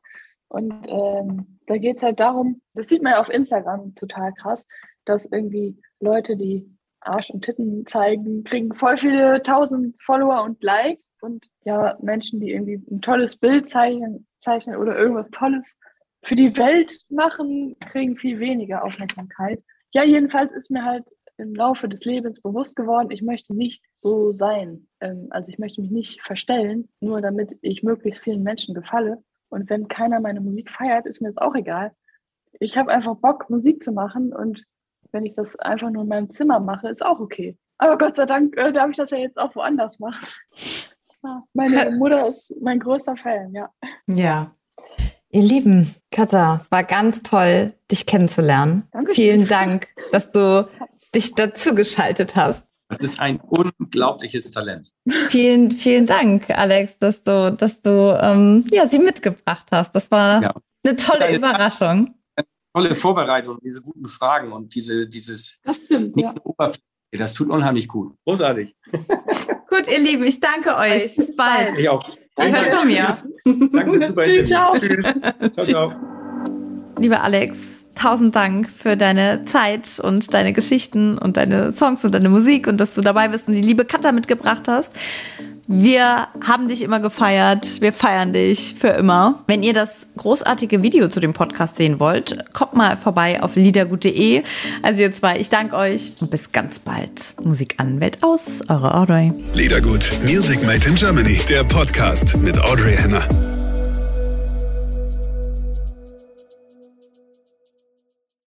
Und ähm, da geht es halt darum, das sieht man ja auf Instagram total krass, dass irgendwie Leute, die Arsch und Titten zeigen, kriegen voll viele tausend Follower und Likes. Und ja, Menschen, die irgendwie ein tolles Bild zeichnen, zeichnen oder irgendwas Tolles für die Welt machen, kriegen viel weniger Aufmerksamkeit. Ja, jedenfalls ist mir halt im Laufe des Lebens bewusst geworden, ich möchte nicht so sein. Ähm, also ich möchte mich nicht verstellen, nur damit ich möglichst vielen Menschen gefalle. Und wenn keiner meine Musik feiert, ist mir das auch egal. Ich habe einfach Bock, Musik zu machen und wenn ich das einfach nur in meinem Zimmer mache, ist auch okay. Aber Gott sei Dank äh, darf ich das ja jetzt auch woanders machen. Meine Mutter ist mein größter Fan, ja. Ja. Ihr Lieben, Katha, es war ganz toll, dich kennenzulernen. Dankeschön. Vielen Dank, dass du dich dazu geschaltet hast. Das ist ein unglaubliches Talent. Vielen, vielen Dank, Alex, dass du, dass du ähm, ja, sie mitgebracht hast. Das war Ja. eine tolle Deine- Überraschung. Tolle Vorbereitung, diese guten Fragen und diese, dieses Das stimmt, ja. das tut unheimlich gut. Großartig. Gut, ihr Lieben, ich danke euch. Bis bald. Ich auch. Hört von mir. Danke, super. Tschüss, ciao. Tschüss. Ciao, ciao. Lieber Alex, tausend Dank für deine Zeit und deine Geschichten und deine Songs und deine Musik und dass du dabei bist und die liebe Katha mitgebracht hast. Wir haben dich immer gefeiert. Wir feiern dich für immer. Wenn ihr das großartige Video zu dem Podcast sehen wollt, kommt mal vorbei auf liedergut.de. Also ihr zwei, ich danke euch und bis ganz bald. Musik an, Welt aus. Eure Audrey. Liedergut, Music Made in Germany, der Podcast mit Audrey Henner.